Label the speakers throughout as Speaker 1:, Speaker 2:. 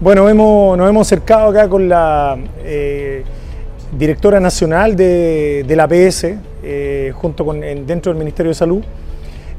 Speaker 1: Bueno, hemos, nos hemos acercado acá con la eh, directora nacional de, la APS, eh, junto con dentro del Ministerio de Salud,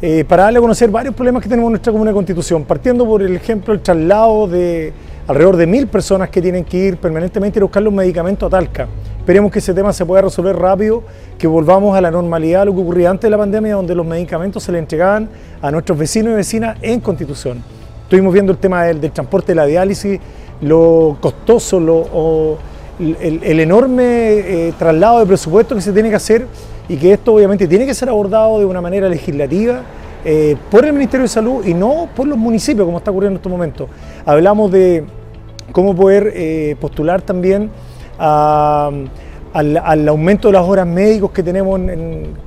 Speaker 1: eh, para darle a conocer varios problemas que tenemos en nuestra comuna de Constitución, partiendo por el ejemplo el traslado de alrededor de mil personas que tienen que ir permanentemente a buscar los medicamentos a Talca. Esperemos que ese tema se pueda resolver rápido, que volvamos a la normalidad, lo que ocurría antes de la pandemia, donde los medicamentos se le entregaban a nuestros vecinos y vecinas en Constitución. Estuvimos viendo el tema del, transporte de la diálisis, lo costoso, lo, el, enorme eh, traslado de presupuesto que se tiene que hacer y que esto obviamente tiene que ser abordado de una manera legislativa eh, por el Ministerio de Salud y no por los municipios, como está ocurriendo en estos momentos. Hablamos de cómo poder eh, postular también a al, aumento de las horas médicos que tenemos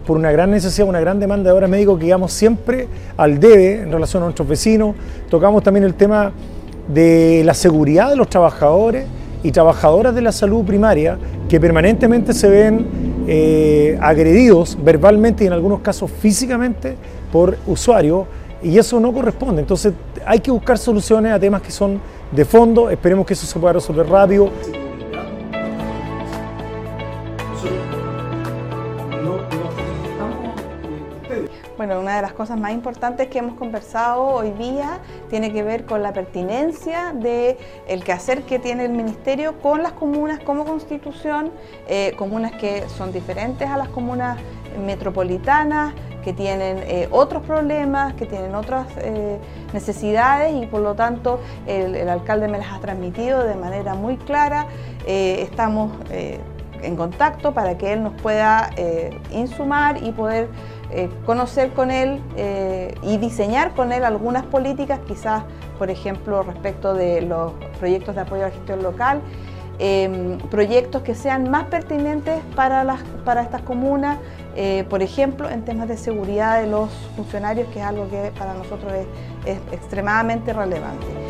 Speaker 1: por una gran necesidad, una gran demanda de horas médicos que llegamos siempre al debe en relación a nuestros vecinos. Tocamos también el tema de la seguridad de los trabajadores y trabajadoras de la salud primaria que permanentemente se ven eh, agredidos verbalmente y en algunos casos físicamente por usuarios y eso no corresponde. Entonces hay que buscar soluciones a temas que son de fondo, esperemos que eso se pueda resolver rápido.
Speaker 2: Bueno, una de las cosas más importantes que hemos conversado hoy día tiene que ver con la pertinencia del el quehacer que tiene el Ministerio con las comunas como constitución, eh, comunas que son diferentes a las comunas metropolitanas, que tienen eh, otros problemas, que tienen otras eh, necesidades y por lo tanto el, alcalde me las ha transmitido de manera muy clara. estamos en contacto para que él nos pueda insumar y poder eh, conocer con él eh, y diseñar con él algunas políticas, quizás, por ejemplo, respecto de los proyectos de apoyo a la gestión local, em, proyectos que sean más pertinentes para, las, para estas comunas, eh, por ejemplo, en temas de seguridad de los funcionarios, que es algo que para nosotros es extremadamente relevante.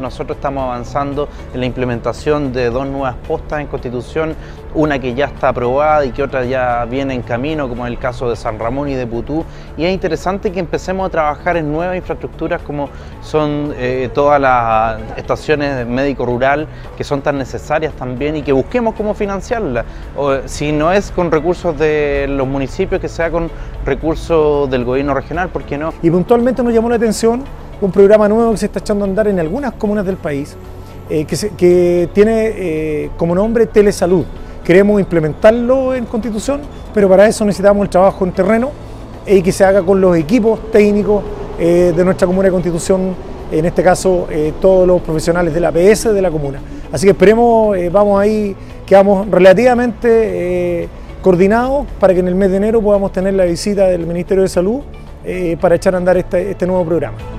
Speaker 3: Nosotros estamos avanzando en la implementación de dos nuevas postas en Constitución, una que ya está aprobada y que otra ya viene en camino, como es el caso de San Ramón y de Putú. Y es interesante que empecemos a trabajar en nuevas infraestructuras como son eh, todas las estaciones médico-rural que son tan necesarias también y que busquemos cómo financiarlas. si no es con recursos de los municipios, que sea con recursos del gobierno regional, ¿por qué no?
Speaker 1: Y puntualmente nos llamó la atención un programa nuevo que se está echando a andar en algunas comunas del país, eh, que, tiene eh, como nombre Telesalud. Queremos implementarlo en Constitución, pero para eso necesitamos el trabajo en terreno y que se haga con los equipos técnicos eh, de nuestra comuna de Constitución, en este caso todos los profesionales de la PS de la comuna. Así que esperemos, vamos ahí, quedamos relativamente coordinados para que en el mes de enero podamos tener la visita del Ministerio de Salud para echar a andar este, este nuevo programa.